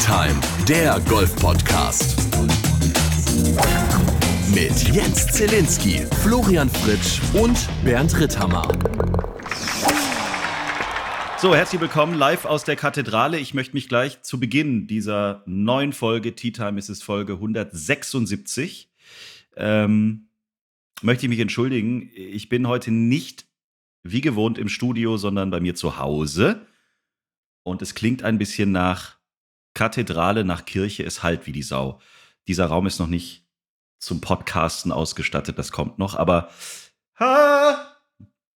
Time, der Golf-Podcast. Mit Jens Zelinski, Florian Fritsch und Bernd Ritthammer. So, herzlich willkommen live aus der Kathedrale. Ich möchte mich gleich zu Beginn dieser neuen Folge, Tea Time ist es Folge 176, ähm, möchte ich mich entschuldigen. Ich bin heute nicht wie gewohnt im Studio, sondern bei mir zu Hause. Und es klingt ein bisschen nach Kathedrale, nach Kirche. Es halt wie die Sau. Dieser Raum ist noch nicht zum Podcasten ausgestattet. Das kommt noch. Aber ha,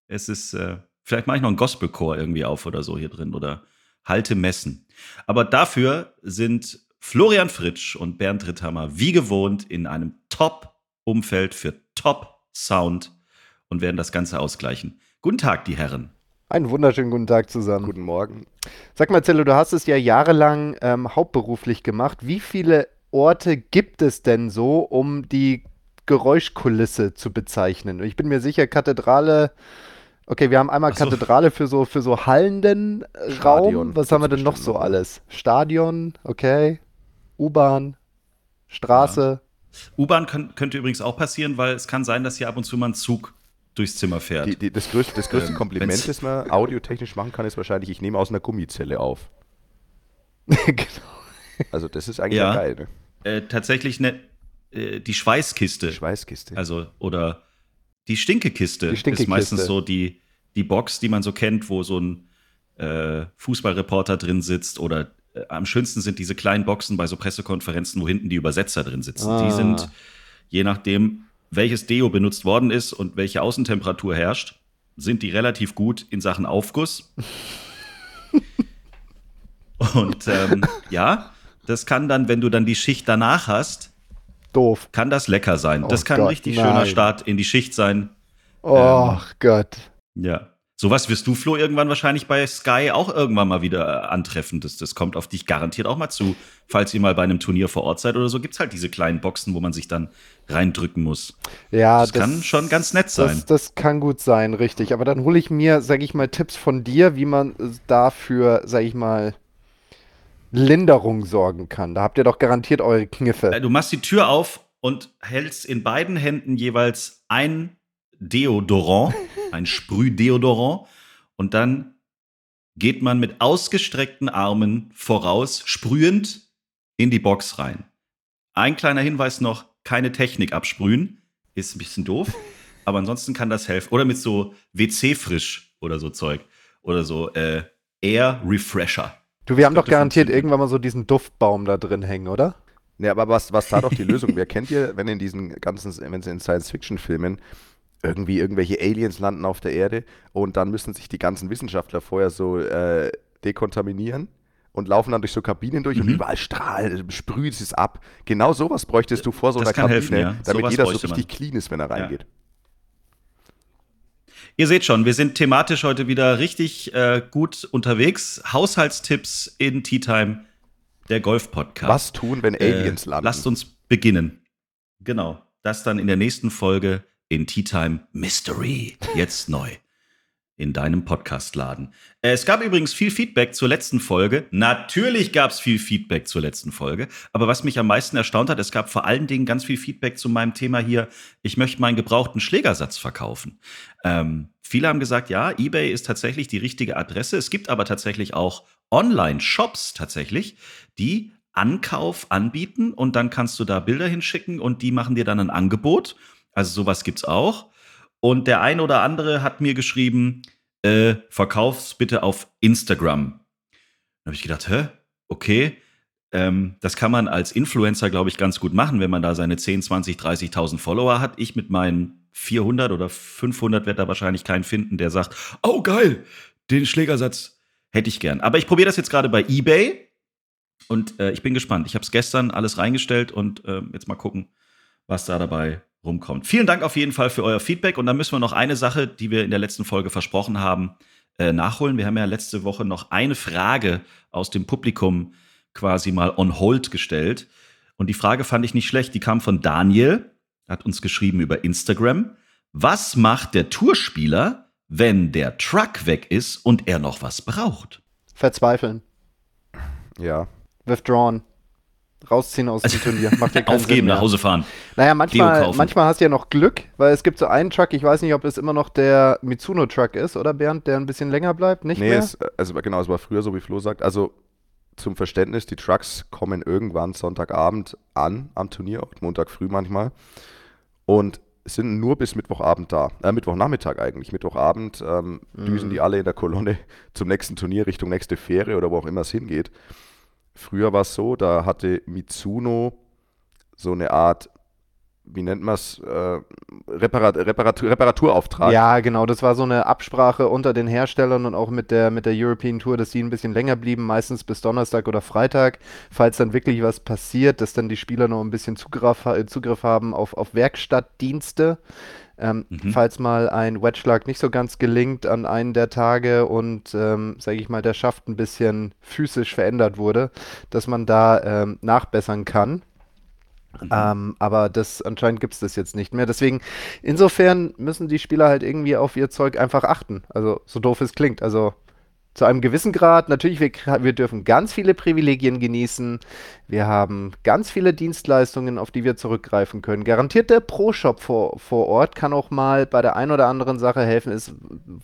es ist, äh, vielleicht mache ich noch einen Gospelchor irgendwie auf oder so hier drin oder halte Messen. Aber dafür sind Florian Fritsch und Bernd Ritthammer wie gewohnt in einem Top-Umfeld für Top-Sound und werden das Ganze ausgleichen. Guten Tag, die Herren. Einen wunderschönen guten Tag zusammen. Guten Morgen. Sag mal, Zello, du hast es ja jahrelang ähm, hauptberuflich gemacht. Wie viele Orte gibt es denn so, um die Geräuschkulisse zu bezeichnen? Ich bin mir sicher, Kathedrale. Okay, wir haben einmal so. Kathedrale für so, für so hallenden Stadion, Raum. Was haben wir denn noch so alles? Stadion, okay. U-Bahn, Straße. Ja. U-Bahn könnte übrigens auch passieren, weil es kann sein, dass hier ab und zu mal ein Zug durchs Zimmer fährt. Die, die, das größte, das größte ähm, Kompliment, das man audiotechnisch machen kann, ist wahrscheinlich, ich nehme aus einer Gummizelle auf. genau. Also das ist eigentlich ja, geil. Ne? Äh, tatsächlich ne, äh, die Schweißkiste. Die Schweißkiste. Also, oder die Stinkekiste, die Stinkekiste. ist meistens so die, die Box, die man so kennt, wo so ein äh, Fußballreporter drin sitzt oder äh, am schönsten sind diese kleinen Boxen bei so Pressekonferenzen, wo hinten die Übersetzer drin sitzen. Ah. Die sind, je nachdem, welches Deo benutzt worden ist und welche Außentemperatur herrscht, sind die relativ gut in Sachen Aufguss. und ähm, ja, das kann dann, wenn du dann die Schicht danach hast, doof. Kann das lecker sein. Oh das kann Gott, ein richtig nein. schöner Start in die Schicht sein. Oh ähm, Gott. Ja. Sowas wirst du, Flo, irgendwann wahrscheinlich bei Sky auch irgendwann mal wieder äh, antreffen. Das, das kommt auf dich garantiert auch mal zu. Falls ihr mal bei einem Turnier vor Ort seid oder so, gibt es halt diese kleinen Boxen, wo man sich dann reindrücken muss. Ja, das, das kann schon ganz nett sein. Das, das kann gut sein, richtig. Aber dann hole ich mir, sage ich mal, Tipps von dir, wie man dafür, sage ich mal, Linderung sorgen kann. Da habt ihr doch garantiert eure Kniffe. Äh, du machst die Tür auf und hältst in beiden Händen jeweils ein Deodorant, ein Sprühdeodorant. Und dann geht man mit ausgestreckten Armen voraus, sprühend in die Box rein. Ein kleiner Hinweis noch: keine Technik absprühen. Ist ein bisschen doof. Aber ansonsten kann das helfen. Oder mit so WC-Frisch oder so Zeug. Oder so äh, Air Refresher. Du, wir haben doch garantiert irgendwann mal so diesen Duftbaum da drin hängen, oder? Ja, aber was, was da doch die Lösung? Wer kennt ihr, wenn in diesen ganzen, wenn es in Science-Fiction-Filmen irgendwie irgendwelche Aliens landen auf der Erde und dann müssen sich die ganzen Wissenschaftler vorher so äh, dekontaminieren und laufen dann durch so Kabinen durch mhm. und überall strahlt, sprüht es ab. Genau sowas bräuchtest du vor so das einer Kabine, helfen, ja. damit jeder so richtig man. clean ist, wenn er reingeht. Ja. Ihr seht schon, wir sind thematisch heute wieder richtig äh, gut unterwegs. Haushaltstipps in Tea Time, der Golf-Podcast. Was tun, wenn äh, Aliens äh, landen? Lasst uns beginnen. Genau. Das dann in der nächsten Folge in Tea Time Mystery. Jetzt neu in deinem Podcastladen. Es gab übrigens viel Feedback zur letzten Folge. Natürlich gab es viel Feedback zur letzten Folge. Aber was mich am meisten erstaunt hat, es gab vor allen Dingen ganz viel Feedback zu meinem Thema hier. Ich möchte meinen gebrauchten Schlägersatz verkaufen. Ähm, viele haben gesagt, ja, eBay ist tatsächlich die richtige Adresse. Es gibt aber tatsächlich auch Online-Shops tatsächlich, die Ankauf anbieten und dann kannst du da Bilder hinschicken und die machen dir dann ein Angebot also sowas gibt's auch. Und der eine oder andere hat mir geschrieben, äh, verkauf's bitte auf Instagram. Da habe ich gedacht, hä? Okay. Ähm, das kann man als Influencer, glaube ich, ganz gut machen, wenn man da seine 10, 20, 30.000 Follower hat. Ich mit meinen 400 oder 500 werde da wahrscheinlich keinen finden, der sagt, oh geil, den Schlägersatz hätte ich gern. Aber ich probiere das jetzt gerade bei eBay und äh, ich bin gespannt. Ich habe es gestern alles reingestellt und äh, jetzt mal gucken, was da dabei rumkommt. Vielen Dank auf jeden Fall für euer Feedback. Und dann müssen wir noch eine Sache, die wir in der letzten Folge versprochen haben, äh, nachholen. Wir haben ja letzte Woche noch eine Frage aus dem Publikum quasi mal on hold gestellt. Und die Frage fand ich nicht schlecht. Die kam von Daniel, hat uns geschrieben über Instagram. Was macht der Tourspieler, wenn der Truck weg ist und er noch was braucht? Verzweifeln. Ja, Withdrawn. Rausziehen aus dem Turnier. Macht ja keinen Sinn Aufgeben, mehr. nach Hause fahren. Naja, manchmal, manchmal hast du ja noch Glück, weil es gibt so einen Truck, ich weiß nicht, ob es immer noch der Mitsuno-Truck ist, oder Bernd, der ein bisschen länger bleibt, nicht Nee, mehr? es, also genau, es war früher so, wie Flo sagt. Also zum Verständnis, die Trucks kommen irgendwann Sonntagabend an, am Turnierort, Montag früh manchmal. Und sind nur bis Mittwochabend da. Äh, Mittwochnachmittag eigentlich. Mittwochabend ähm, düsen die alle in der Kolonne zum nächsten Turnier, Richtung nächste Fähre oder wo auch immer es hingeht. Früher war es so, da hatte Mitsuno so eine Art, wie nennt man es, äh, Reparat Reparatur Reparaturauftrag. Ja, genau, das war so eine Absprache unter den Herstellern und auch mit der, mit der European Tour, dass die ein bisschen länger blieben, meistens bis Donnerstag oder Freitag, falls dann wirklich was passiert, dass dann die Spieler noch ein bisschen Zugriff, ha- Zugriff haben auf, auf Werkstattdienste. Ähm, Mhm. Falls mal ein Wedgeschlag nicht so ganz gelingt an einem der Tage und, ähm, sage ich mal, der Schaft ein bisschen physisch verändert wurde, dass man da ähm, nachbessern kann. Ähm, aber das anscheinend gibt es das jetzt nicht mehr. Deswegen, insofern müssen die Spieler halt irgendwie auf ihr Zeug einfach achten. Also, so doof es klingt. Also, zu einem gewissen Grad, natürlich, wir, wir dürfen ganz viele Privilegien genießen. Wir haben ganz viele Dienstleistungen, auf die wir zurückgreifen können. Garantiert der Pro-Shop vor, vor Ort kann auch mal bei der einen oder anderen Sache helfen. Es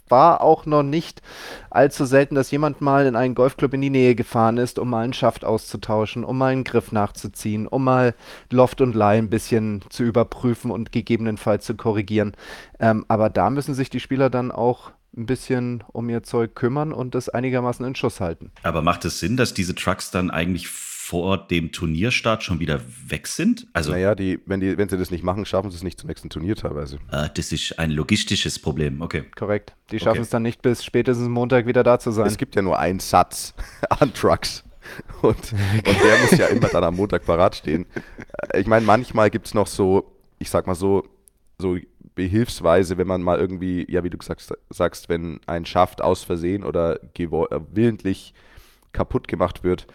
war auch noch nicht allzu selten, dass jemand mal in einen Golfclub in die Nähe gefahren ist, um mal einen Schaft auszutauschen, um mal einen Griff nachzuziehen, um mal Loft und Lie ein bisschen zu überprüfen und gegebenenfalls zu korrigieren. Ähm, aber da müssen sich die Spieler dann auch ein bisschen um ihr Zeug kümmern und das einigermaßen in Schuss halten. Aber macht es Sinn, dass diese Trucks dann eigentlich vor dem Turnierstart schon wieder weg sind? Also, Naja, die, wenn, die, wenn sie das nicht machen, schaffen sie es nicht zum nächsten Turnier teilweise. äh, das ist ein logistisches Problem. Okay. Korrekt. Die schaffen Okay. es dann nicht bis spätestens Montag wieder da zu sein. Es gibt ja nur einen Satz an Trucks. Und, und der muss ja immer dann am Montag parat stehen. Ich meine, manchmal gibt es noch so, ich sag mal so, so behilfsweise, wenn man mal irgendwie, ja, wie du sagst, sagst wenn ein Schaft aus Versehen oder äh, willentlich kaputt gemacht wird,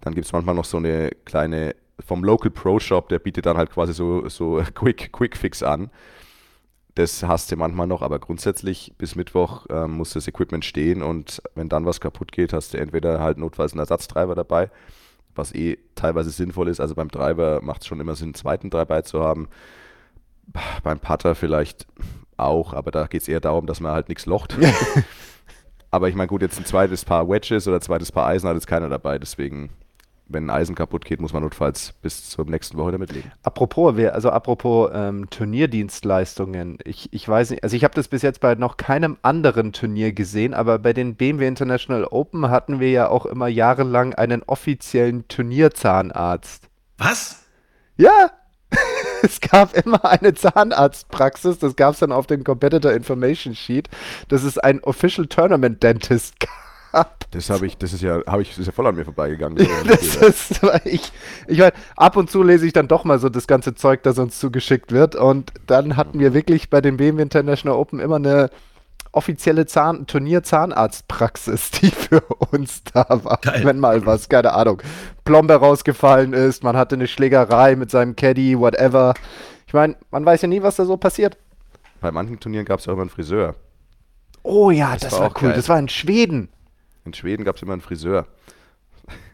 dann gibt es manchmal noch so eine kleine, vom Local Pro Shop, der bietet dann halt quasi so, so Quick, Quick Fix an. Das hast du manchmal noch, aber grundsätzlich bis Mittwoch ähm, muss das Equipment stehen und wenn dann was kaputt geht, hast du entweder halt notfalls einen Ersatztreiber dabei, was eh teilweise sinnvoll ist. Also beim Treiber macht es schon immer Sinn, einen zweiten dabei zu haben. Beim Putter vielleicht auch, aber da geht es eher darum, dass man halt nichts locht. aber ich meine, gut, jetzt ein zweites Paar Wedges oder ein zweites Paar Eisen hat jetzt keiner dabei, deswegen, wenn ein Eisen kaputt geht, muss man notfalls bis zur nächsten Woche damit leben. Apropos, also apropos ähm, Turnierdienstleistungen. Ich, ich weiß nicht, also ich habe das bis jetzt bei noch keinem anderen Turnier gesehen, aber bei den BMW International Open hatten wir ja auch immer jahrelang einen offiziellen Turnierzahnarzt. Was? Ja, es gab immer eine Zahnarztpraxis, das gab es dann auf dem Competitor Information Sheet, dass es ein Official Tournament Dentist gab. Das habe ich, das ist ja, habe ich, ist ja voll an mir vorbeigegangen. Das ist, ich, ich meine, ab und zu lese ich dann doch mal so das ganze Zeug, das uns zugeschickt wird. Und dann hatten wir wirklich bei den BMW International Open immer eine offizielle Zahn Turnier-Zahnarztpraxis, die für uns da war. Geil. Wenn mal was, keine Ahnung, Plombe rausgefallen ist, man hatte eine Schlägerei mit seinem Caddy, whatever. Ich meine, man weiß ja nie, was da so passiert. Bei manchen Turnieren gab es auch immer einen Friseur. Oh ja, das, war war, auch cool. geil. Das war in Schweden. In Schweden gab es immer einen Friseur.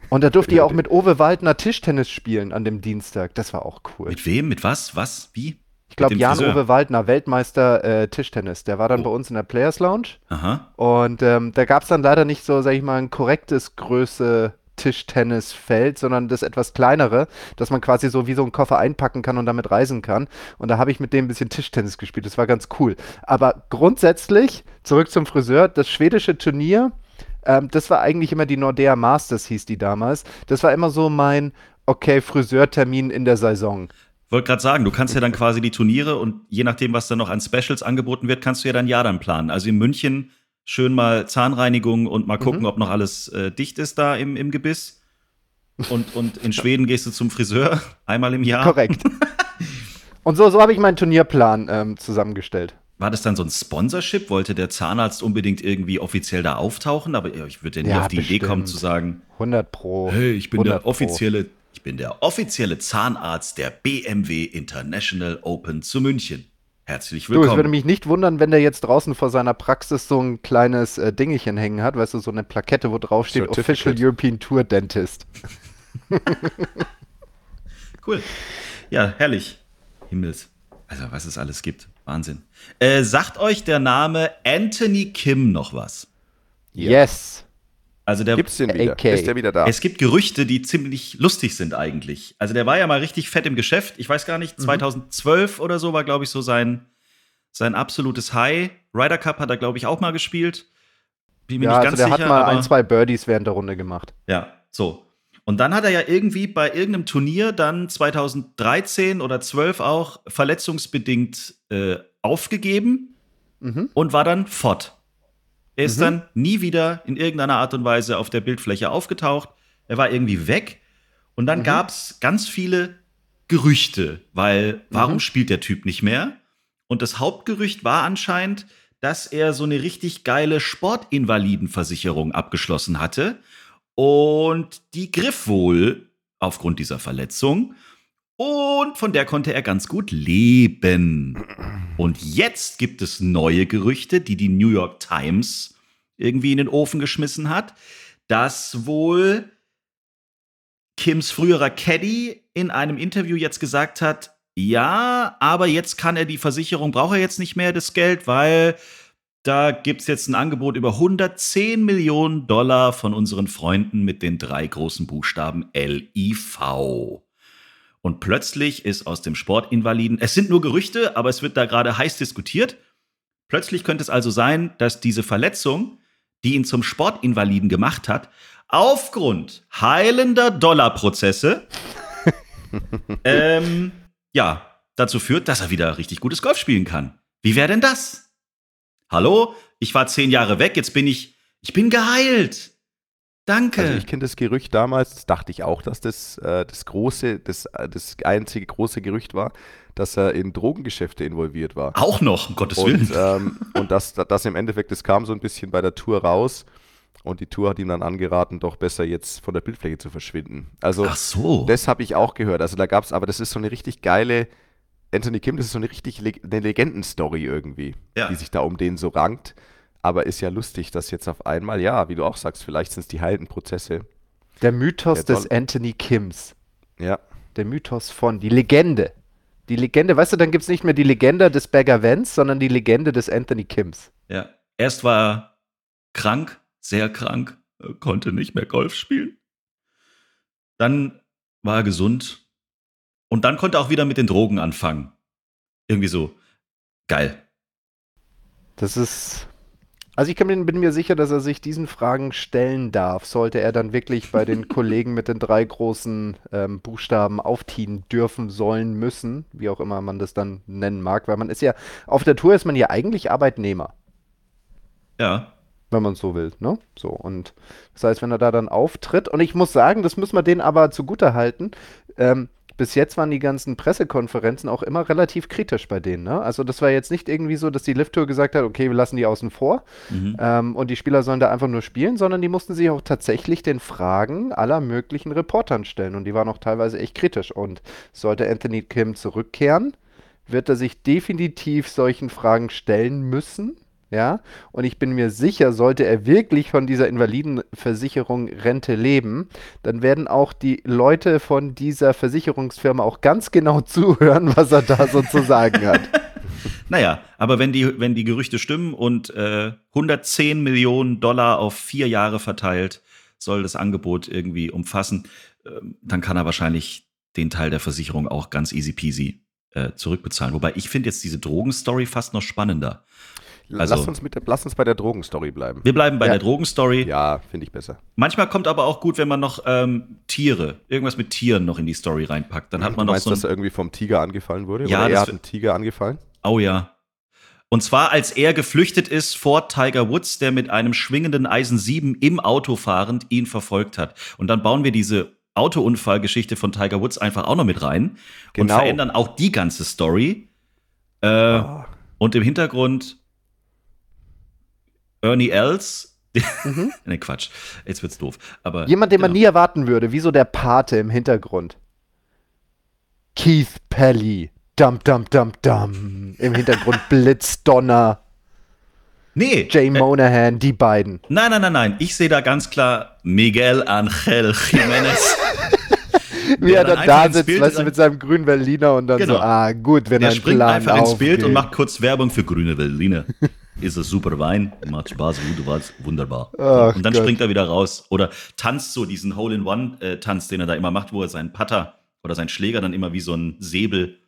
Und da durfte ihr auch mit Owe Waldner Tischtennis spielen an dem Dienstag. Das war auch cool. Mit wem? Mit was? Was? Wie? Ich glaube, Mit dem Jan Friseur? Uwe Waldner, Weltmeister äh, Tischtennis, der war dann Oh. bei uns in der Players Lounge. Aha. Und ähm, da gab es dann leider nicht so, sag ich mal, ein korrektes Größe Tischtennisfeld, sondern das etwas kleinere, dass man quasi so wie so einen Koffer einpacken kann und damit reisen kann. Und da habe ich mit dem ein bisschen Tischtennis gespielt. Das war ganz cool. Aber grundsätzlich, zurück zum Friseur, das schwedische Turnier, ähm, das war eigentlich immer die Nordea Masters, hieß die damals. Das war immer so mein, okay, Friseurtermin in der Saison. Wollte gerade sagen, du kannst ja dann quasi die Turniere und je nachdem, was dann noch an Specials angeboten wird, kannst du ja dein Jahr dann planen. Also in München schön mal Zahnreinigung und mal Mhm. gucken, ob noch alles äh, dicht ist da im, im Gebiss. Und, und in Schweden gehst du zum Friseur einmal im Jahr. Korrekt. Und so, so habe ich meinen Turnierplan ähm, zusammengestellt. War das dann so ein Sponsorship? Wollte der Zahnarzt unbedingt irgendwie offiziell da auftauchen? Aber ja, ich würde ja nie Ja, auf die Idee kommen bestimmt. zu sagen, 100 Pro. hey, ich bin 100 der Pro. Ich bin der offizielle Zahnarzt der BMW International Open zu München. Herzlich Du, es würde willkommen. mich nicht wundern, wenn der jetzt draußen vor seiner Praxis so ein kleines äh, Dingelchen hängen hat, weißt du, so eine Plakette, wo drauf steht. Official European Tour Dentist. cool. Ja, herrlich. Himmels. Also, was es alles gibt. Wahnsinn. Äh, sagt euch der Name Anthony Kim noch was? Yes. Also der, Gibt's den wieder? AK. Ist der wieder da? Es gibt Gerüchte, die ziemlich lustig sind eigentlich. Also der war ja mal richtig fett im Geschäft. Ich weiß gar nicht, 2012 oder so war, glaube ich, so sein, sein absolutes High. Ryder Cup hat er, glaube ich, auch mal gespielt. Bin mir Ja, nicht also ganz der sicher. hat mal aber, ein, zwei Birdies während der Runde gemacht. Ja, so. Und dann hat er ja irgendwie bei irgendeinem Turnier dann 2013 oder 12 auch verletzungsbedingt äh, aufgegeben Mhm. und war dann fort. Er ist Mhm. dann nie wieder in irgendeiner Art und Weise auf der Bildfläche aufgetaucht. Er war irgendwie weg. Und dann Mhm. gab es ganz viele Gerüchte, weil warum Mhm. spielt der Typ nicht mehr? Und das Hauptgerücht war anscheinend, dass er so eine richtig geile Sportinvalidenversicherung abgeschlossen hatte. Und die griff wohl aufgrund dieser Verletzung. Und von der konnte er ganz gut leben. Und jetzt gibt es neue Gerüchte, die die New York Times irgendwie in den Ofen geschmissen hat, dass wohl Kims früherer Caddy in einem Interview jetzt gesagt hat, ja, aber jetzt kann er die Versicherung, braucht er jetzt nicht mehr das Geld, weil da gibt es jetzt ein Angebot über 110 Millionen Dollar von unseren Freunden mit den drei großen Buchstaben LIV. Und plötzlich ist aus dem Sportinvaliden, es sind nur Gerüchte, aber es wird da gerade heiß diskutiert. Plötzlich könnte es also sein, dass diese Verletzung, die ihn zum Sportinvaliden gemacht hat, aufgrund heilender Dollarprozesse ähm, ja, dazu führt, dass er wieder richtig gutes Golf spielen kann. Wie wäre denn das? Hallo, ich war zehn Jahre weg, jetzt bin ich, ich bin geheilt. Danke. Also ich kenne das Gerücht damals, das dachte ich auch, dass das äh, das große, das, äh, das einzige große Gerücht war, dass er in Drogengeschäfte involviert war. Auch noch, um Gottes Willen. Und, ähm, und das, das im Endeffekt, das kam so ein bisschen bei der Tour raus und die Tour hat ihm dann angeraten, doch besser jetzt von der Bildfläche zu verschwinden. Also Ach so. das habe ich auch gehört. Also da gab es, aber das ist so eine richtig geile, Anthony Kim, das ist so eine richtig leg eine Legendenstory irgendwie, Ja. die sich da um den so rankt. Aber ist ja lustig, dass jetzt auf einmal, ja, wie du auch sagst, vielleicht sind es die heilenden Prozesse. Der Mythos Ja, des. Anthony Kims. Ja, Der Mythos von, die Legende. Die Legende, weißt du, dann gibt es nicht mehr die Legende des Bagger Vance, sondern die Legende des Anthony Kims. Ja. Erst war er krank, sehr krank, äh, konnte nicht mehr Golf spielen. Dann war er gesund und dann konnte er auch wieder mit den Drogen anfangen. Irgendwie so geil. Das ist. Also ich mir, bin mir sicher, dass er sich diesen Fragen stellen darf, sollte er dann wirklich bei den Kollegen mit den drei großen ähm, Buchstaben aufziehen dürfen, sollen, müssen, wie auch immer man das dann nennen mag, weil man ist ja, auf der Tour ist man ja eigentlich Arbeitnehmer, Ja. wenn man so will, ne? So, und das heißt, wenn er da dann auftritt, und ich muss sagen, das müssen wir denen aber zugute halten, ähm, bis jetzt waren die ganzen Pressekonferenzen auch immer relativ kritisch bei denen, ne? Also das war jetzt nicht irgendwie so, dass die Lift-Tour gesagt hat, okay, wir lassen die außen vor, Mhm. ähm, und die Spieler sollen da einfach nur spielen, sondern die mussten sich auch tatsächlich den Fragen aller möglichen Reportern stellen und die waren auch teilweise echt kritisch. Und sollte Anthony Kim zurückkehren, wird er sich definitiv solchen Fragen stellen müssen. Ja, und ich bin mir sicher, sollte er wirklich von dieser Invalidenversicherung Rente leben, dann werden auch die Leute von dieser Versicherungsfirma auch ganz genau zuhören, was er da so zu sagen hat. Naja, aber wenn die, wenn die Gerüchte stimmen und äh, 110 Millionen Dollar auf vier Jahre verteilt soll das Angebot irgendwie umfassen, ähm, dann kann er wahrscheinlich den Teil der Versicherung auch ganz easy peasy äh, zurückbezahlen. Wobei ich finde jetzt diese Drogenstory fast noch spannender. Also- lass, uns mit der, lass uns bei der Drogenstory bleiben. Wir bleiben bei Ja. der Drogenstory. Ja, finde ich besser. Manchmal kommt aber auch gut, wenn man noch ähm, Tiere, irgendwas mit Tieren noch in die Story reinpackt. Dann hat du man noch meinst, so ein, dass er irgendwie vom Tiger angefallen wurde? Ja, Oder er hat einen Tiger angefallen? Oh ja. Und zwar, als er geflüchtet ist vor Tiger Woods, der mit einem schwingenden Eisen 7 im Auto fahrend ihn verfolgt hat. Und dann bauen wir diese Autounfallgeschichte von Tiger Woods einfach auch noch mit rein und Genau. verändern auch die ganze Story. Äh, Ah. Und im Hintergrund Ernie Els. Mhm. ne, Quatsch. Jetzt wird's doof. Aber Jemand, den man genau. nie erwarten würde, wie so der Pate im Hintergrund. Keith Pelly. Dum, dum, dum, dum. Im Hintergrund Blitz, Donner, Nee. Jay äh, Monahan, die beiden. Nein, nein, nein, nein. Ich sehe da ganz klar Miguel Angel Jiménez. Wie er dann da sitzt, Bild weißt du, mit seinem grünen Berliner und dann Genau. so, ah, gut, wenn Der ein springt Plan einfach ins Bild und aufgeht. macht kurz Werbung für grüne Berliner. Ist es super Wein, macht Spaß, gute war's, wunderbar. Ach und dann Gott. springt er wieder raus oder tanzt so diesen Hole-in-One-Tanz, den er da immer macht, wo er seinen Putter oder seinen Schläger dann immer wie so ein Säbel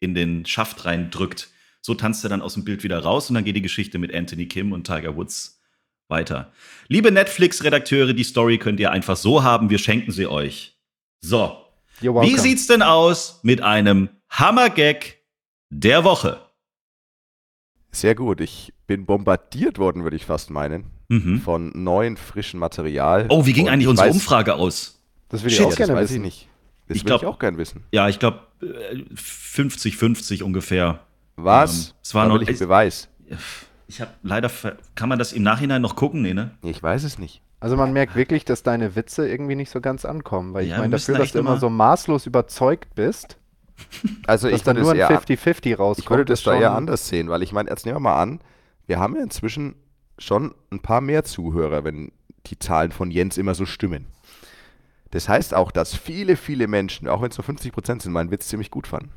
in den Schaft reindrückt. So tanzt er dann aus dem Bild wieder raus und dann geht die Geschichte mit Anthony Kim und Tiger Woods weiter. Liebe Netflix-Redakteure, die Story könnt ihr einfach so haben, wir schenken sie euch. So, wie sieht's denn aus mit einem Hammer-Gag der Woche? Sehr gut. Ich bin bombardiert worden, würde ich fast meinen, Mhm. von neuen, frischen Material. Oh, wie ging Und eigentlich ich unsere weiß- Umfrage aus? Das will ich auch Das gerne weiß wissen. ich nicht. Das Ich will glaub- ich auch gern wissen. Ja, ich glaube 50-50 ungefähr. Was? Ähm, es war Da noch- Beweis. Ich habe leider, kann man das im Nachhinein noch gucken? Nee, ne? Ich weiß es nicht. Also man merkt wirklich, dass deine Witze irgendwie nicht so ganz ankommen, weil ich Ja, meine, dafür, da dass du immer immer- so maßlos überzeugt bist, Also dass ich dann nur ein eher 50-50 rauskommt. Ich würde das ist da eher schon- anders sehen, weil ich meine, jetzt nehmen wir mal an, wir haben ja inzwischen schon ein paar mehr Zuhörer, wenn die Zahlen von Jens immer so stimmen. Das heißt auch, dass viele, viele Menschen, auch wenn es nur 50% sind, meinen Witz ziemlich gut fanden.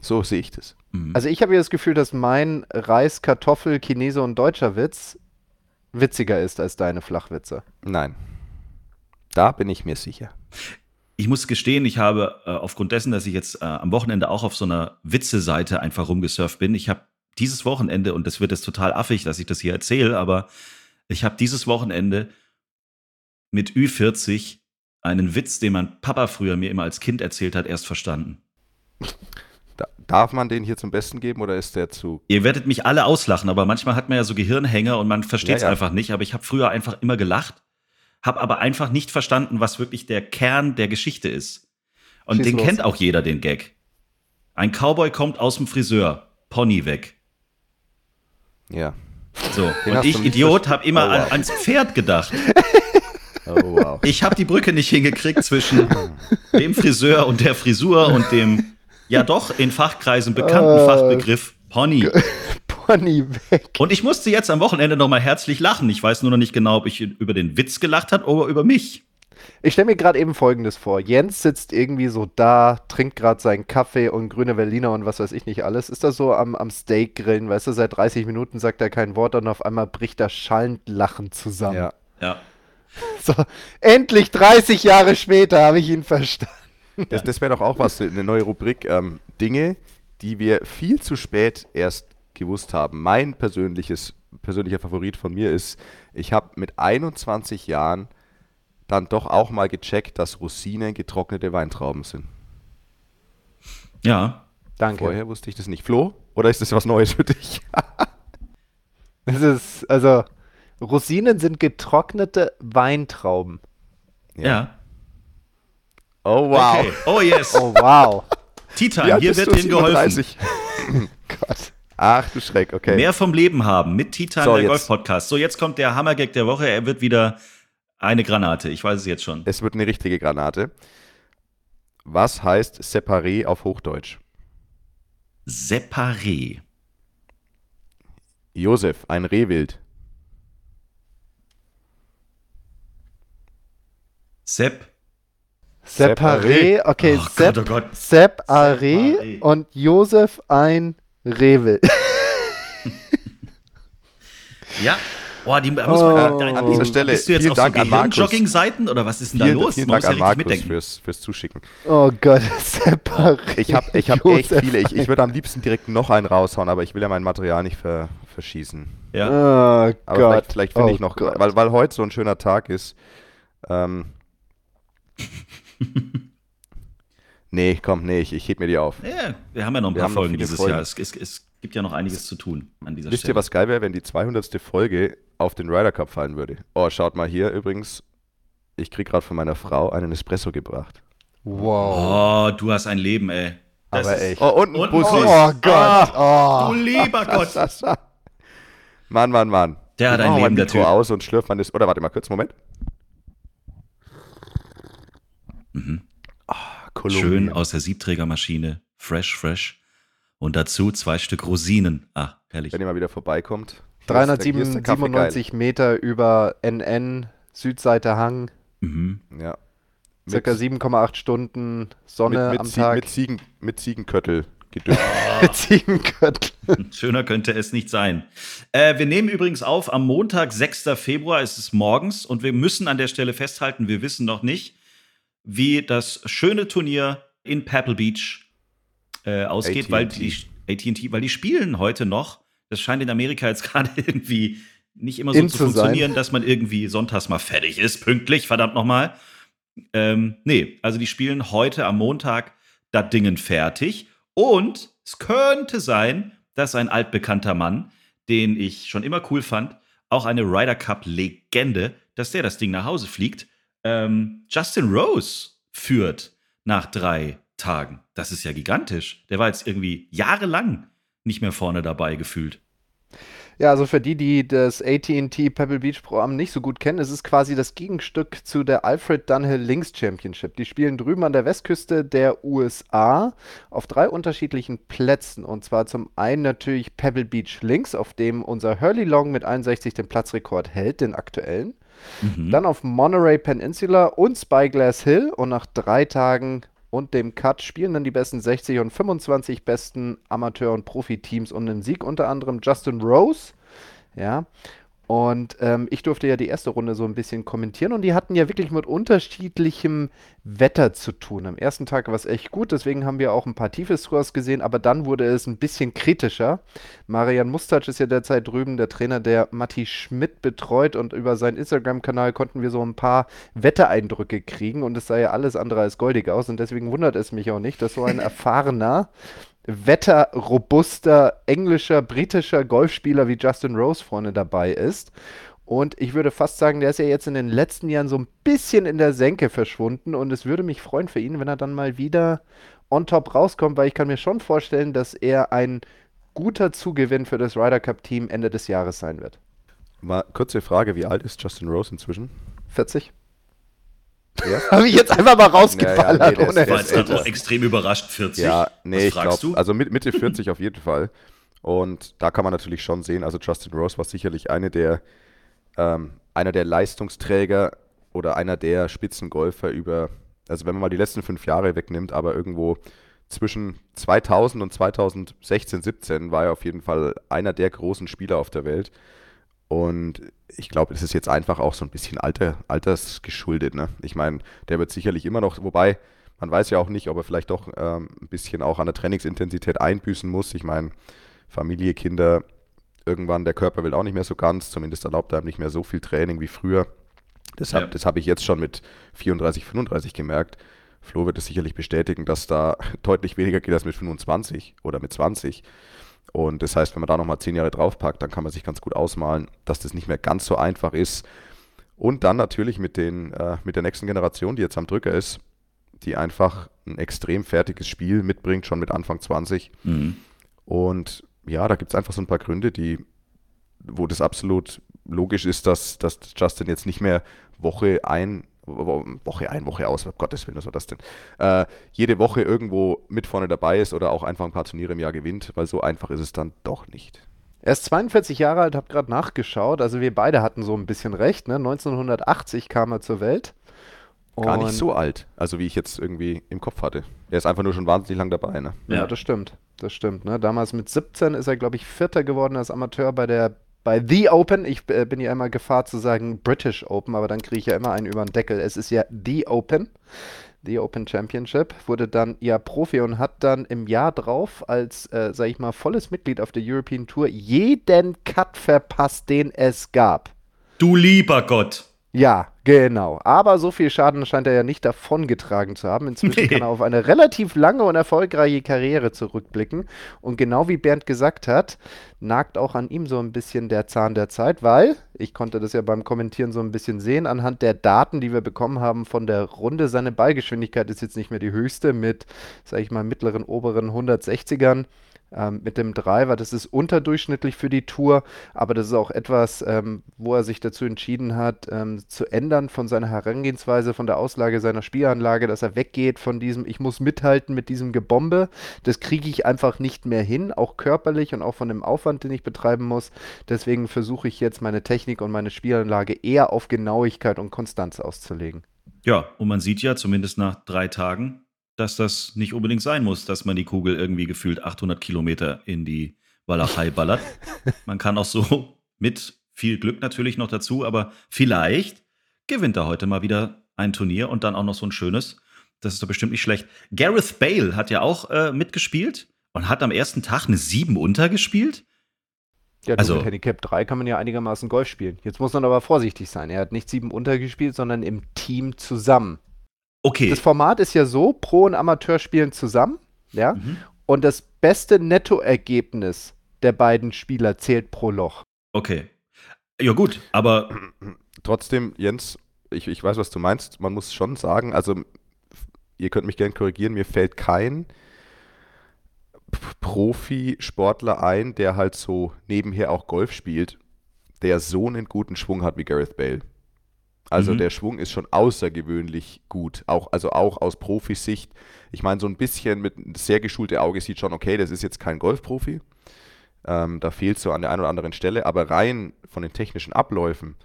So sehe ich das. Mhm. Also ich habe ja das Gefühl, dass mein Reis, Kartoffel, Chinese und deutscher Witz witziger ist als deine Flachwitze. Nein. Da bin ich mir sicher. Ich muss gestehen, ich habe äh, aufgrund dessen, dass ich jetzt äh, am Wochenende auch auf so einer Witze-Seite einfach rumgesurft bin, ich habe dieses Wochenende, und das wird jetzt total affig, dass ich das hier erzähle, aber ich habe dieses Wochenende mit Ü40 einen Witz, den mein Papa früher mir immer als Kind erzählt hat, erst verstanden. Da, darf man den hier zum Besten geben oder ist der zu. Ihr werdet mich alle auslachen, aber manchmal hat man ja so Gehirnhänger und man versteht es Ja, ja. einfach nicht. Aber ich habe früher einfach immer gelacht, habe aber einfach nicht verstanden, was wirklich der Kern der Geschichte ist. Und Schieß den los. kennt auch jeder, den Gag. Ein Cowboy kommt aus dem Friseur, Pony weg. Ja. So, Den und ich, Idiot, habe immer Oh, an, wow. ans Pferd gedacht. Oh, wow. Ich habe die Brücke nicht hingekriegt zwischen dem Friseur und der Frisur und dem, ja doch, in Fachkreisen bekannten Äh. Fachbegriff Pony. Pony weg. Und ich musste jetzt am Wochenende nochmal herzlich lachen. Ich weiß nur noch nicht genau, ob ich über den Witz gelacht habe oder über mich. Ich stelle mir gerade eben Folgendes vor. Jens sitzt irgendwie so da, trinkt gerade seinen Kaffee und grüne Berliner und was weiß ich nicht alles. Ist das so am, am Steak-Grillen, weißt du, seit 30 Minuten sagt er kein Wort und auf einmal bricht er schallend lachend zusammen. Ja. Ja. So, endlich 30 Jahre später habe ich ihn verstanden. Das, das wäre doch auch was, eine neue Rubrik. Ähm, Dinge, die wir viel zu spät erst gewusst haben. Mein persönliches, persönlicher Favorit von mir ist, ich habe mit 21 Jahren dann doch auch mal gecheckt, dass Rosinen getrocknete Weintrauben sind. Ja. Danke. Vorher wusste ich das nicht. Flo? Oder ist das was Neues für dich? Es ist, also, Rosinen sind getrocknete Weintrauben. Ja. Oh, wow. Okay. Oh yes. Oh, wow. Time. alt Hier wird denen geholfen. 37? Gott. Ach du Schreck, okay. Mehr vom Leben haben mit Time, So, der jetzt. Golf-Podcast. So, jetzt kommt der Hammergag der Woche. Er wird wieder eine Granate. Ich weiß es jetzt schon. Es wird eine richtige Granate. Was heißt Separé auf Hochdeutsch? Separé. Josef, ein Rehwild. Sepp. Separé, okay, Oh Sepp, Gott, oh Gott. Separé. und Josef ein Revel. Ja. Boah, die muss man. Oh. da- An dieser Stelle Bist du jetzt vielen auf so Dank an Markus. Gehirnjogging-Seiten oder was ist denn da Vielen, los? vielen Man Dank ja an richtig Markus mitdenken. fürs, fürs Zuschicken. Oh Gott, Sepp Aré. Ich habe ich hab echt viele. Ich, ich würde am liebsten direkt noch einen raushauen, aber ich will ja mein Material nicht ver, verschießen. Ja. Oh Aber Gott. vielleicht, vielleicht finde oh ich noch, Gott. weil, weil heute so ein schöner Tag ist. Ähm, nee, komm, nee, ich, ich heb mir die auf. ja, wir haben ja noch ein Wir paar Folgen dieses Folgen. Jahr. Es, es, es gibt ja noch einiges zu tun an dieser Wisst Stelle. ihr, was geil wäre, wenn die 200. Folge auf den Ryder Cup fallen würde? Oh, schaut mal hier übrigens. Ich krieg gerade von meiner Frau einen Espresso gebracht. Wow. Oh, du hast ein Leben, ey. Das Aber echt. Oh, und ein Und- Bussi. Oh Gott. Ah, Oh. Du lieber Gott. Mann, Mann, Mann. Der hat ein Leben, der Mikro Typ. aus und schlürft man das. Oder warte mal kurz, Moment. Mhm. Kolumbien. Schön aus der Siebträgermaschine. Fresh, fresh. Und dazu zwei Stück Rosinen. Ah, herrlich. Wenn ihr mal wieder vorbeikommt. Hier ist der- hier ist der Kaffee geil. 397 Meter über NN, Südseite Hang. Mhm. Ja. Circa 7,8 Stunden Sonne mit, mit, am Tag. Mit, Ziegen, mit Ziegenköttel gedüngt. Mit Ziegenköttel. Schöner könnte es nicht sein. Äh, wir nehmen übrigens auf am Montag, 6. Februar, ist es morgens und wir müssen an der Stelle festhalten, wir wissen noch nicht, wie das schöne Turnier in Pebble Beach äh, ausgeht, weil die AT&T, weil die spielen heute noch. Das scheint in Amerika jetzt gerade irgendwie nicht immer so In zu zu funktionieren, dass man irgendwie sonntags mal fertig ist, pünktlich, verdammt nochmal. Ähm, nee, also die spielen heute am Montag das Dingen fertig. Und es könnte sein, dass ein altbekannter Mann, den ich schon immer cool fand, auch eine Ryder Cup-Legende, dass der das Ding nach Hause fliegt. Ähm, Justin Rose führt nach drei Tagen. Das ist ja gigantisch. Der war jetzt irgendwie jahrelang nicht mehr vorne dabei gefühlt. Ja, also für die, die das AT&T Pebble Beach Programm nicht so gut kennen, es ist quasi das Gegenstück zu der Alfred Dunhill Links Championship. Die spielen drüben an der Westküste der USA auf drei unterschiedlichen Plätzen. Und zwar zum einen natürlich Pebble Beach Links, auf dem unser Hurley Long mit 61 den Platzrekord hält, den aktuellen. Mhm. Dann auf Monterey Peninsula und Spyglass Hill. Und nach drei Tagen und dem Cut spielen dann die besten 60 und 25 besten Amateur- und Profiteams um den Sieg. Unter anderem Justin Rose. Ja. Und ähm, ich durfte ja die erste Runde so ein bisschen kommentieren und die hatten ja wirklich mit unterschiedlichem Wetter zu tun. Am ersten Tag war es echt gut, deswegen haben wir auch ein paar tiefe Scores gesehen, aber dann wurde es ein bisschen kritischer. Marian Mustac ist ja derzeit drüben, der Trainer, der Matti Schmidt betreut und über seinen Instagram-Kanal konnten wir so ein paar Wettereindrücke kriegen und es sah ja alles andere als goldig aus und deswegen wundert es mich auch nicht, dass so ein erfahrener wetterrobuster englischer, britischer Golfspieler wie Justin Rose vorne dabei ist. Und ich würde fast sagen, der ist ja jetzt in den letzten Jahren so ein bisschen in der Senke verschwunden. Und es würde mich freuen für ihn, wenn er dann mal wieder on top rauskommt, weil ich kann mir schon vorstellen, dass er ein guter Zugewinn für das Ryder Cup Team Ende des Jahres sein wird. Mal kurze Frage, wie alt ist Justin Rose inzwischen? 40? Ja. Habe ich jetzt einfach mal rausgeballert. Ja, ja, nee, Ich war jetzt gerade älter. auch extrem überrascht, 40. Ja, nee, Was ich fragst glaube, du? also mit, Mitte 40 auf jeden Fall. Und da kann man natürlich schon sehen, also Justin Rose war sicherlich eine der, ähm, einer der Leistungsträger oder einer der Spitzengolfer über, also wenn man mal die letzten fünf Jahre wegnimmt, aber irgendwo zwischen 2000 und 2016, 17 war er auf jeden Fall einer der großen Spieler auf der Welt. Und ich glaube, es ist jetzt einfach auch so ein bisschen Alter, altersgeschuldet. Ne? Ich meine, der wird sicherlich immer noch, wobei man weiß ja auch nicht, ob er vielleicht doch ähm, ein bisschen auch an der Trainingsintensität einbüßen muss. Ich meine, Familie, Kinder, irgendwann der Körper will auch nicht mehr so ganz, zumindest erlaubt er einem nicht mehr so viel Training wie früher. Das habe Ja. das hab ich jetzt schon mit 34, 35 gemerkt. Flo wird es sicherlich bestätigen, dass da deutlich weniger geht als mit 25 oder mit 20. Und das heißt, wenn man da nochmal 10 Jahre draufpackt, dann kann man sich ganz gut ausmalen, dass das nicht mehr ganz so einfach ist. Und dann natürlich mit, den, äh, mit der nächsten Generation, die jetzt am Drücker ist, die einfach ein extrem fertiges Spiel mitbringt, schon mit Anfang 20. Mhm. Und ja, da gibt es einfach so ein paar Gründe, die, wo das absolut logisch ist, dass, dass Justin jetzt nicht mehr Woche ein, Woche ein, Woche aus, um Gottes Willen, was war das denn? Äh, jede Woche irgendwo mit vorne dabei ist oder auch einfach ein paar Turniere im Jahr gewinnt, weil so einfach ist es dann doch nicht. Er ist 42 Jahre alt, habe gerade nachgeschaut. Also wir beide hatten so ein bisschen recht. Ne? 1980 kam er zur Welt. Gar nicht so alt, also wie ich jetzt irgendwie im Kopf hatte. Er ist einfach nur schon wahnsinnig lang dabei, ne? Ja, Ja. das stimmt. Das stimmt. Ne? Damals mit 17 ist er, glaube ich, Vierter geworden als Amateur bei der bei The Open. Ich äh, bin ja immer Gefahr zu sagen British Open, aber dann kriege ich ja immer einen über den Deckel. Es ist ja The Open. The Open Championship, wurde dann ja Profi und hat dann im Jahr drauf als, äh, sag ich mal, volles Mitglied auf der European Tour jeden Cut verpasst, den es gab. Du lieber Gott. Ja, genau. Aber so viel Schaden scheint er ja nicht davongetragen zu haben. Inzwischen Nee. kann er auf eine relativ lange und erfolgreiche Karriere zurückblicken. Und genau wie Bernd gesagt hat, nagt auch an ihm so ein bisschen der Zahn der Zeit, weil, ich konnte das ja beim Kommentieren so ein bisschen sehen, anhand der Daten, die wir bekommen haben von der Runde, seine Ballgeschwindigkeit ist jetzt nicht mehr die höchste mit, sag ich mal, mittleren, oberen 160ern. Ähm, mit dem Driver, das ist unterdurchschnittlich für die Tour, aber das ist auch etwas, ähm, wo er sich dazu entschieden hat, ähm, zu ändern von seiner Herangehensweise, von der Auslage seiner Spielanlage, dass er weggeht von diesem, ich muss mithalten mit diesem Gebombe. Das kriege ich einfach nicht mehr hin, auch körperlich und auch von dem Aufwand, den ich betreiben muss. Deswegen versuche ich jetzt meine Technik und meine Spielanlage eher auf Genauigkeit und Konstanz auszulegen. Ja, und man sieht ja zumindest nach drei Tagen, dass das nicht unbedingt sein muss, dass man die Kugel irgendwie gefühlt 800 Kilometer in die Walachei ballert. man kann auch so mit viel Glück natürlich noch dazu, aber vielleicht gewinnt er heute mal wieder ein Turnier und dann auch noch so ein schönes. Das ist doch bestimmt nicht schlecht. Gareth Bale hat ja auch äh, mitgespielt und hat am ersten Tag eine 7 untergespielt. Ja, Also- mit Handicap 3 kann man ja einigermaßen Golf spielen. Jetzt muss man aber vorsichtig sein. Er hat nicht sieben untergespielt, sondern im Team zusammen. Okay. Das Format ist ja so, Pro und Amateur spielen zusammen, ja, Mhm. und das beste Nettoergebnis der beiden Spieler zählt pro Loch. Okay. Ja, gut, aber Trotzdem, Jens, ich, ich weiß, was du meinst. Man muss schon sagen, also ihr könnt mich gerne korrigieren, mir fällt kein Profisportler ein, der halt so nebenher auch Golf spielt, der so einen guten Schwung hat wie Gareth Bale. Also Mhm. der Schwung ist schon außergewöhnlich gut, auch, also auch aus Profisicht. Ich meine, so ein bisschen mit sehr geschultem Auge sieht schon, okay, das ist jetzt kein Golfprofi. Ähm, da fehlt so an der einen oder anderen Stelle, aber rein von den technischen Abläufen,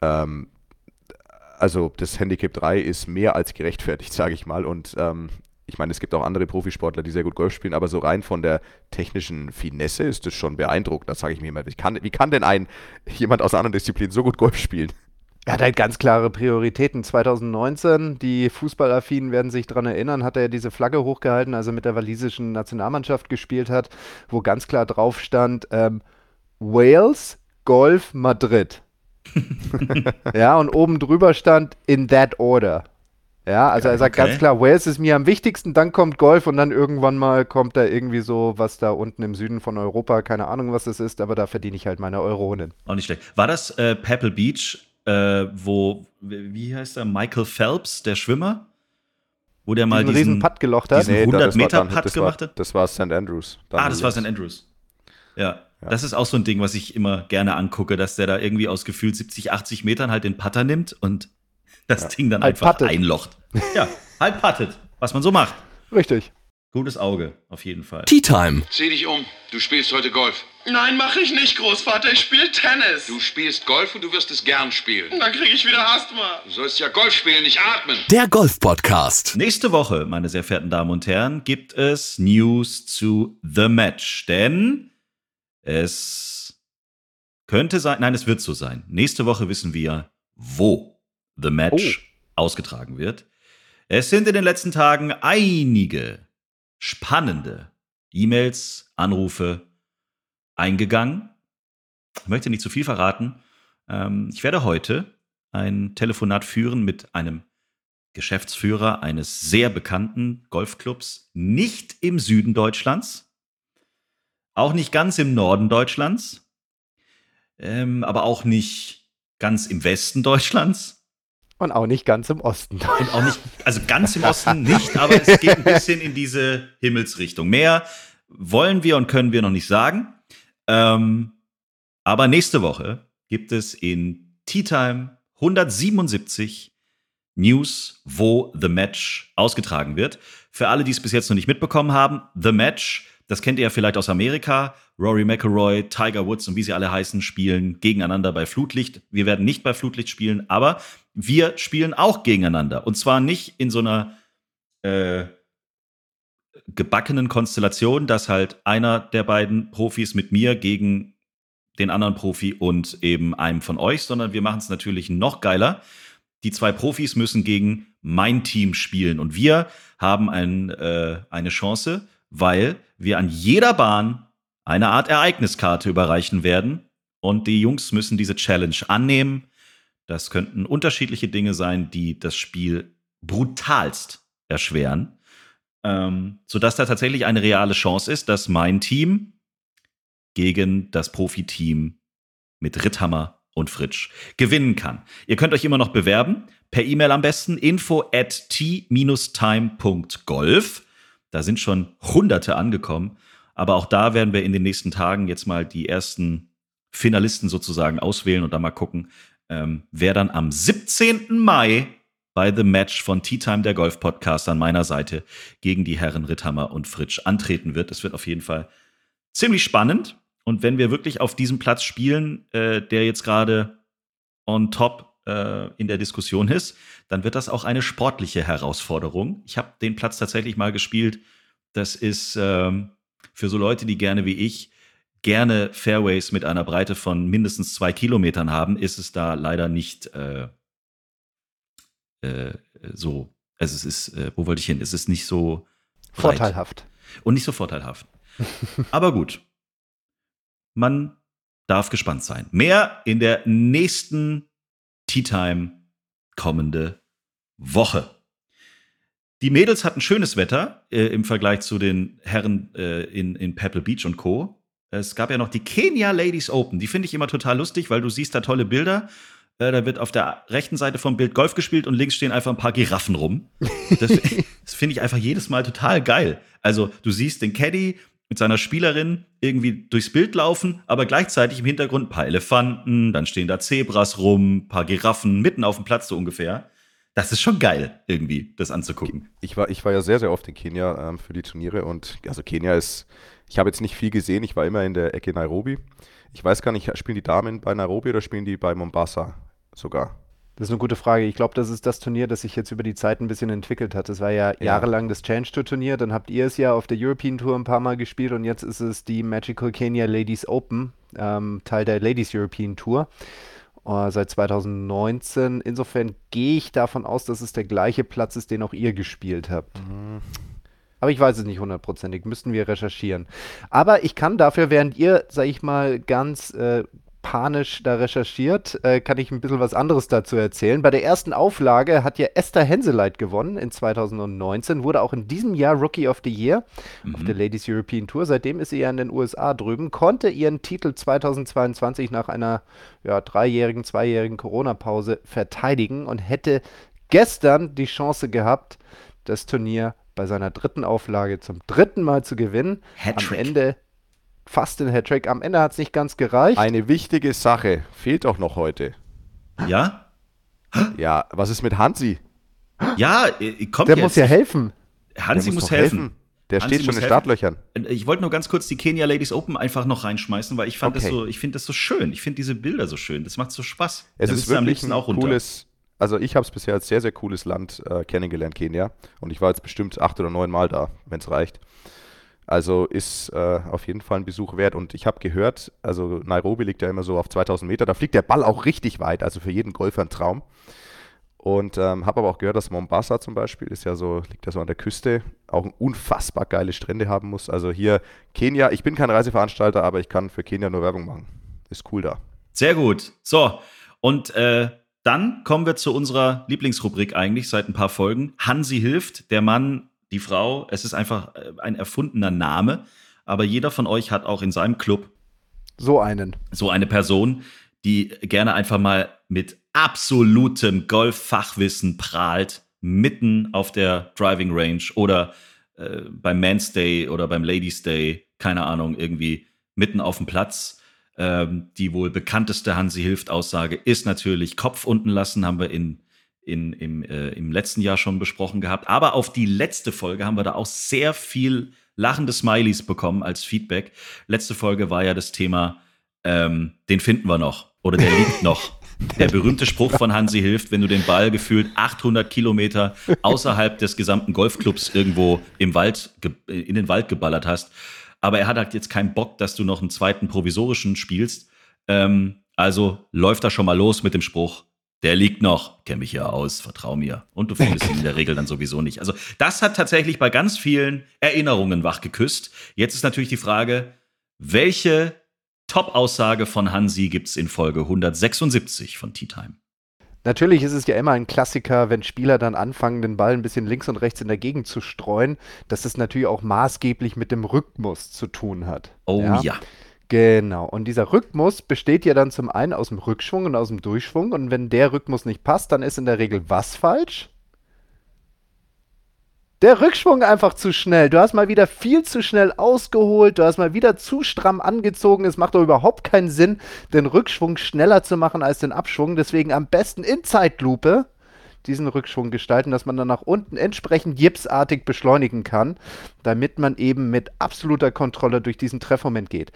ähm, also das Handicap 3 ist mehr als gerechtfertigt, sage ich mal. Und ähm, ich meine, es gibt auch andere Profisportler, die sehr gut Golf spielen, aber so rein von der technischen Finesse ist das schon beeindruckend. Da sage ich mir immer, wie kann, wie kann denn ein jemand aus einer anderen Disziplin so gut Golf spielen? Er hat halt ganz klare Prioritäten. 2019, die Fußballaffinen werden sich daran erinnern, hat er diese Flagge hochgehalten, als er mit der walisischen Nationalmannschaft gespielt hat, wo ganz klar drauf stand, ähm, Wales, Golf, Madrid. ja, und oben drüber stand in that order. Ja, also er sagt Okay. ganz klar, Wales ist mir am wichtigsten, dann kommt Golf und dann irgendwann mal kommt da irgendwie so, was da unten im Süden von Europa, keine Ahnung, was das ist, aber da verdiene ich halt meine Euronen. auch nicht schlecht. War das äh, Pebble Beach, äh, wo, wie heißt er, Michael Phelps, der Schwimmer? Wo der mal Diesen riesen Putt gelocht hat. diesen- da- 100 das war Meter dann- Putt gemacht hat? Das war St. Andrews. Ah, das war. St. Andrews. Ja, das ist auch so ein Ding, was ich immer gerne angucke, dass der da irgendwie aus gefühlt 70, 80 Metern halt den Putter nimmt und das Ding dann Halt einfach puttet. einlocht. Ja, halt puttet, was man so macht. Richtig. Gutes Auge, auf jeden Fall. Tea Time. Zieh dich um. Du spielst heute Golf. Nein, mache ich nicht, Großvater. Ich spiele Tennis. Du spielst Golf und du wirst es gern spielen. Dann kriege ich wieder Asthma. Du sollst ja Golf spielen, nicht atmen. Der Golf Podcast. Nächste Woche, meine sehr verehrten Damen und Herren, gibt es News zu The Match. Denn es könnte sein, nein, es wird so sein. Nächste Woche wissen wir, wo The Match ausgetragen wird. Es sind in den letzten Tagen einige spannende E-Mails, Anrufe eingegangen. Ich möchte nicht zu viel verraten. Ähm, ich werde heute ein Telefonat führen mit einem Geschäftsführer eines sehr bekannten Golfclubs, nicht im Süden Deutschlands, auch nicht ganz im Norden Deutschlands, ähm, aber auch nicht ganz im Westen Deutschlands Und auch nicht ganz im Osten. und auch nicht, also ganz im Osten nicht, aber es geht ein bisschen in diese Himmelsrichtung. Mehr wollen wir und können wir noch nicht sagen. Ähm, aber nächste Woche gibt es in Tea Time 177 News, wo The Match ausgetragen wird. Für alle, die es bis jetzt noch nicht mitbekommen haben, The Match, das kennt ihr ja vielleicht aus Amerika. Rory McIlroy, Tiger Woods und wie sie alle heißen, spielen gegeneinander bei Flutlicht. Wir werden nicht bei Flutlicht spielen, aber wir spielen auch gegeneinander. Und zwar nicht in so einer äh, gebackenen Konstellation, dass halt einer der beiden Profis mit mir gegen den anderen Profi und eben einem von euch, sondern wir machen es natürlich noch geiler. Die zwei Profis müssen gegen mein Team spielen und wir haben ein, äh, eine Chance, weil wir an jeder Bahn eine Art Ereigniskarte überreichen werden und die Jungs müssen diese Challenge annehmen. Das könnten unterschiedliche Dinge sein, die das Spiel brutalst erschweren, ähm, sodass da tatsächlich eine reale Chance ist, dass mein Team gegen das Profiteam mit Ritthammer und Fritsch gewinnen kann. Ihr könnt euch immer noch bewerben, per E-Mail am besten, info at t-time.golf. Da sind schon Hunderte angekommen, aber auch da werden wir in den nächsten Tagen jetzt mal die ersten Finalisten sozusagen auswählen und dann mal gucken, ähm, wer dann am 17. Mai bei The Match von Tea Time, der Golf-Podcast, an meiner Seite gegen die Herren Ritthammer und Fritsch antreten wird. Das wird auf jeden Fall ziemlich spannend. Und wenn wir wirklich auf diesem Platz spielen, äh, der jetzt gerade on top äh, in der Diskussion ist, dann wird das auch eine sportliche Herausforderung. Ich habe den Platz tatsächlich mal gespielt. Das ist ähm, für so Leute, die gerne wie ich gerne Fairways mit einer Breite von mindestens zwei Kilometern haben, ist es da leider nicht äh, äh, so. Also es ist, äh, wo wollte ich hin? Es ist nicht so breit Vorteilhaft. und nicht so vorteilhaft. Aber gut. Man darf gespannt sein. Mehr in der nächsten Tea Time kommende Woche. Die Mädels hatten schönes Wetter äh, im Vergleich zu den Herren äh, in, in Pebble Beach und Co. Es gab ja noch die Kenya Ladies Open. Die finde ich immer total lustig, weil du siehst da tolle Bilder. Äh, da wird auf der rechten Seite vom Bild Golf gespielt und links stehen einfach ein paar Giraffen rum. Das, das finde ich einfach jedes Mal total geil. Also du siehst den Caddy mit seiner Spielerin irgendwie durchs Bild laufen, aber gleichzeitig im Hintergrund ein paar Elefanten, dann stehen da Zebras rum, ein paar Giraffen mitten auf dem Platz so ungefähr. Das ist schon geil, irgendwie, das anzugucken. Ich war, ich war ja sehr, sehr oft in Kenia ähm, für die Turniere und also Kenia ist, ich habe jetzt nicht viel gesehen, ich war immer in der Ecke Nairobi. Ich weiß gar nicht, spielen die Damen bei Nairobi oder spielen die bei Mombasa sogar? Das ist eine gute Frage. Ich glaube, das ist das Turnier, das sich jetzt über die Zeit ein bisschen entwickelt hat. Das war ja, jahrelang das Challenge Tour Turnier, dann habt ihr es ja auf der European Tour ein paar Mal gespielt und jetzt ist es die Magical Kenya Ladies Open, ähm, Teil der Ladies European Tour. äh, seit 2019. Insofern gehe ich davon aus, dass es der gleiche Platz ist, den auch ihr gespielt habt. Aber ich weiß es nicht hundertprozentig, müssten wir recherchieren. Aber ich kann dafür, während ihr, sag ich mal, ganz äh, panisch da recherchiert, äh, kann ich ein bisschen was anderes dazu erzählen. Bei der ersten Auflage hat ja Esther Henseleit gewonnen in 2019, wurde auch in diesem Jahr Rookie of the Year auf der Ladies European Tour. Seitdem ist sie ja in den USA drüben, konnte ihren Titel 2022 nach einer ja, dreijährigen, zweijährigen Corona-Pause verteidigen und hätte gestern die Chance gehabt, das Turnier bei seiner dritten Auflage zum dritten Mal zu gewinnen. Am Hattrick. Ende fast den Hattrick. Am Ende hat es nicht ganz gereicht. Eine wichtige Sache fehlt auch noch heute. Ja? Ja, was ist mit Hansi? Ja, äh, kommt Der jetzt. muss ja helfen. Hansi Der muss, doch helfen. Der Hansi steht schon muss in helfen. Startlöchern. Ich wollte nur ganz kurz die Kenia Ladies Open einfach noch reinschmeißen, weil ich fand das Okay. so, ich finde das so schön. Ich finde diese Bilder so schön. Das macht so Spaß. Es Da ist am wirklich liebsten ein auch runter. cooles, also ich habe es bisher als sehr, sehr cooles Land äh, kennengelernt, Kenia. Und ich war jetzt bestimmt acht oder neun Mal da, wenn es reicht. Also ist äh, auf jeden Fall ein Besuch wert. Und ich habe gehört, also Nairobi liegt ja immer so auf 2000 Meter, da fliegt der Ball auch richtig weit, also für jeden Golfer ein Traum. Und ähm, habe aber auch gehört, dass Mombasa zum Beispiel ist ja so, liegt ja so an der Küste, auch unfassbar geile Strände haben muss. Also hier Kenia, ich bin kein Reiseveranstalter, aber ich kann für Kenia nur Werbung machen. Ist cool da. Sehr gut. So, und äh, dann kommen wir zu unserer Lieblingsrubrik eigentlich seit ein paar Folgen. Hansi hilft, der Mann, die Frau. Es ist einfach äh, ein erfundener Name, aber jeder von euch hat auch in seinem Club So einen. so eine Person, die gerne einfach mal mit absolutem Golffachwissen prahlt, mitten auf der Driving Range oder äh, beim Man's Day oder beim Ladies Day, keine Ahnung, irgendwie mitten auf dem Platz. Ähm, die wohl bekannteste Hansi hilft Aussage ist natürlich Kopf unten lassen, haben wir in, in, im, äh, im letzten Jahr schon besprochen gehabt. Aber auf die letzte Folge haben wir da auch sehr viel lachende Smileys bekommen als Feedback. Letzte Folge war ja das Thema, ähm, den finden wir noch oder der liegt noch. Der berühmte Spruch von Hansi hilft, wenn du den Ball gefühlt 800 Kilometer außerhalb des gesamten Golfclubs irgendwo im Wald, in den Wald geballert hast. Aber er hat halt jetzt keinen Bock, dass du noch einen zweiten provisorischen spielst. Ähm, also läuft er schon mal los mit dem Spruch, der liegt noch, kenn mich ja aus, vertrau mir. Und du findest ihn in der Regel dann sowieso nicht. Also das hat tatsächlich bei ganz vielen Erinnerungen wachgeküsst. Jetzt ist natürlich die Frage, welche Top-Aussage von Hansi gibt's in Folge 176 von Tea Time? Natürlich ist es ja immer ein Klassiker, wenn Spieler dann anfangen, den Ball ein bisschen links und rechts in der Gegend zu streuen, dass es natürlich auch maßgeblich mit dem Rhythmus zu tun hat. Oh ja. Genau. Und dieser Rhythmus besteht ja dann zum einen aus dem Rückschwung und aus dem Durchschwung. Und wenn der Rhythmus nicht passt, dann ist in der Regel was falsch? Der Rückschwung einfach zu schnell. Du hast mal wieder viel zu schnell ausgeholt. Du hast mal wieder zu stramm angezogen. Es macht doch überhaupt keinen Sinn, den Rückschwung schneller zu machen als den Abschwung. Deswegen am besten in Zeitlupe diesen Rückschwung gestalten, dass man dann nach unten entsprechend jipsartig beschleunigen kann, damit man eben mit absoluter Kontrolle durch diesen Treffmoment geht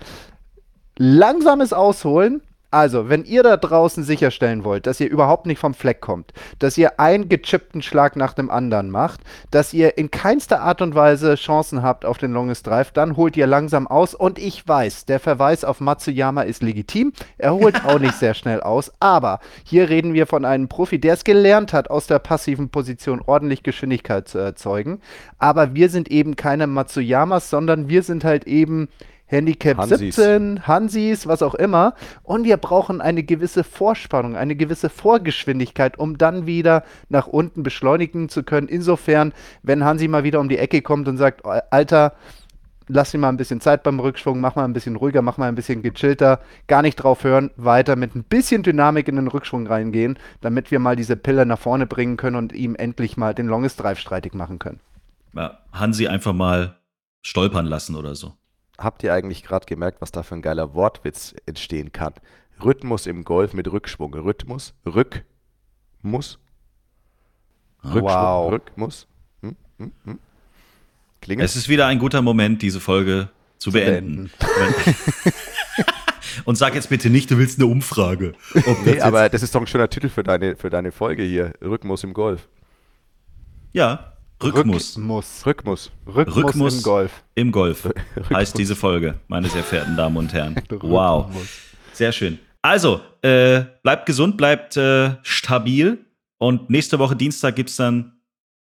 langsames Ausholen, Also, wenn ihr da draußen sicherstellen wollt, dass ihr überhaupt nicht vom Fleck kommt, dass ihr einen gechippten Schlag nach dem anderen macht, dass ihr in keinster Art und Weise Chancen habt auf den Longest Drive, dann holt ihr langsam aus. Und ich weiß, der Verweis auf Matsuyama ist legitim. Er holt auch nicht sehr schnell aus. Aber hier reden wir von einem Profi, der es gelernt hat, aus der passiven Position ordentlich Geschwindigkeit zu erzeugen. Aber wir sind eben keine Matsuyamas, sondern wir sind halt eben Handicap Hansis. 17, Hansis, was auch immer. Und wir brauchen eine gewisse Vorspannung, eine gewisse Vorgeschwindigkeit, um dann wieder nach unten beschleunigen zu können. Insofern, wenn Hansi mal wieder um die Ecke kommt und sagt, Alter, lass dir mal ein bisschen Zeit beim Rückschwung, mach mal ein bisschen ruhiger, mach mal ein bisschen gechillter, gar nicht drauf hören, weiter mit ein bisschen Dynamik in den Rückschwung reingehen, damit wir mal diese Pille nach vorne bringen können und ihm endlich mal den Longest Drive streitig machen können. Ja, Hansi einfach mal stolpern lassen oder so. Habt ihr eigentlich gerade gemerkt, was da für ein geiler Wortwitz entstehen kann? Rhythmus im Golf mit Rückschwung. Rhythmus, Rückmus. Rückschwung, Wow. Rückmus. Hm, hm, hm. Klingelt? Es ist wieder ein guter Moment, diese Folge zu, beenden. Und sag jetzt bitte nicht, du willst eine Umfrage. Nee, aber das ist doch ein schöner Titel für deine, für deine Folge hier. Rhythmus im Golf. ja, Rückmus. Rückmus. Rhythmus. Rückmus, Rückmus im Golf. Im Golf heißt diese Folge, meine sehr verehrten Damen und Herren. Wow. Sehr schön. Also, äh, bleibt gesund, bleibt äh, stabil. Und nächste Woche Dienstag gibt es dann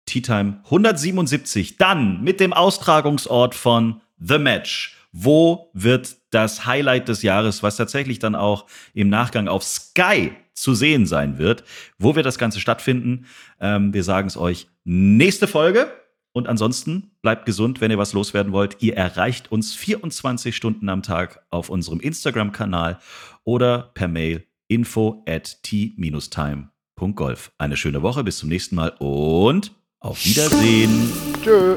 Tea Time 177. Dann mit dem Austragungsort von The Match. Wo wird das Highlight des Jahres, was tatsächlich dann auch im Nachgang auf Sky zu sehen sein wird, wo wird das Ganze stattfinden? Ähm, wir sagen es euch nächste Folge. Und ansonsten bleibt gesund, wenn ihr was loswerden wollt. Ihr erreicht uns 24 Stunden am Tag auf unserem Instagram-Kanal oder per Mail info at t-time.golf. Eine schöne Woche, bis zum nächsten Mal und auf Wiedersehen. Tschö.